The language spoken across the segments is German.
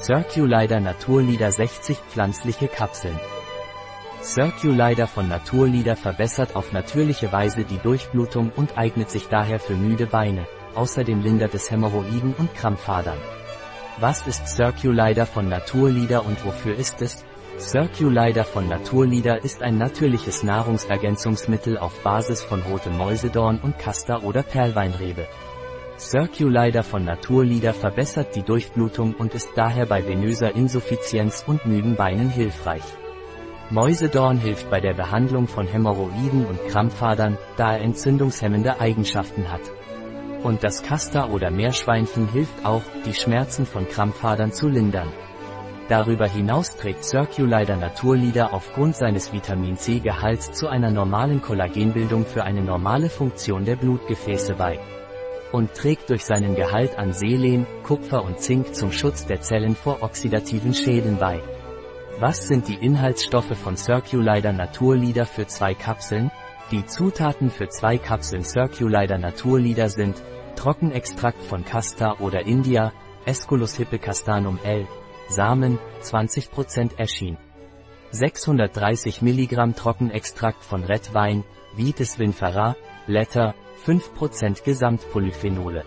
Circulider Naturlider 60 pflanzliche Kapseln. Circulider von Naturlider verbessert auf natürliche Weise die Durchblutung und eignet sich daher für müde Beine. Außerdem lindert es Hämorrhoiden und Krampfadern. Was ist Circulider von Naturlider und wofür ist es? Circulider von Naturlider ist ein natürliches Nahrungsergänzungsmittel auf Basis von rotem Mäusedorn und Castor oder Perlweinrebe. Circulider von Naturlider verbessert die Durchblutung und ist daher bei venöser Insuffizienz und müden Beinen hilfreich. Mäusedorn hilft bei der Behandlung von Hämorrhoiden und Krampfadern, da er entzündungshemmende Eigenschaften hat. Und das Castor oder Meerschweinchen hilft auch, die Schmerzen von Krampfadern zu lindern. Darüber hinaus trägt Circulider Naturlider aufgrund seines Vitamin C Gehalts zu einer normalen Kollagenbildung für eine normale Funktion der Blutgefäße bei. Und trägt durch seinen Gehalt an Selen, Kupfer und Zink zum Schutz der Zellen vor oxidativen Schäden bei. Was sind die Inhaltsstoffe von Circulider Naturlider für zwei Kapseln? Die Zutaten für zwei Kapseln Circulider Naturlider sind Trockenextrakt von Castor oder India, Esculus hippecastanum L, Samen, 20% erschien. 630 mg Trockenextrakt von Red Wein, Vitis vinifera, Blätter, 5% Gesamtpolyphenole.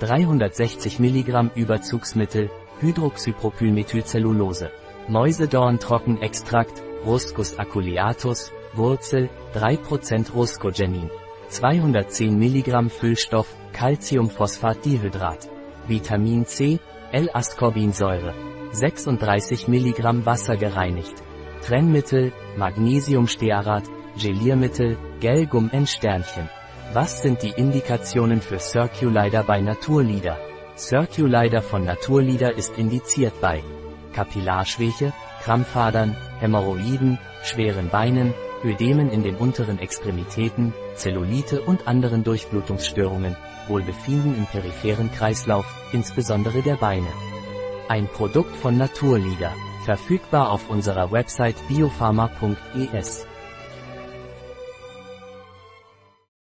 360 mg Überzugsmittel, Hydroxypropylmethylcellulose. Mäusedorn Trockenextrakt, Ruscus aculeatus, Wurzel, 3% Ruscogenin. 210 mg Füllstoff, Calciumphosphatdihydrat. Vitamin C, L-Ascorbinsäure. 36 mg Wasser gereinigt. Trennmittel, Magnesiumstearat, Geliermittel, Gelgum N Sternchen. Was sind die Indikationen für Circulider bei Naturlider? Circulider von Naturlider ist indiziert bei Kapillarschwäche, Krampfadern, Hämorrhoiden, schweren Beinen, Ödemen in den unteren Extremitäten, Zellulite und anderen Durchblutungsstörungen, Wohlbefinden im peripheren Kreislauf, insbesondere der Beine. Ein Produkt von Naturlieder. Verfügbar auf unserer Website biopharma.es.